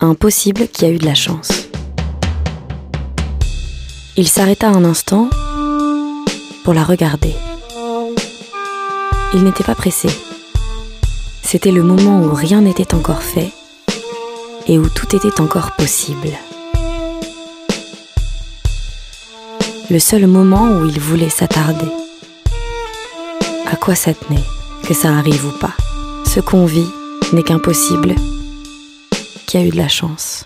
un possible qui a eu de la chance. Il s'arrêta un instant pour la regarder. Il n'était pas pressé. C'était le moment où rien n'était encore fait et où tout était encore possible. Le seul moment où il voulait s'attarder. À quoi ça tenait, que ça arrive ou pas? Ce qu'on vit n'est qu'impossible, qui a eu de la chance.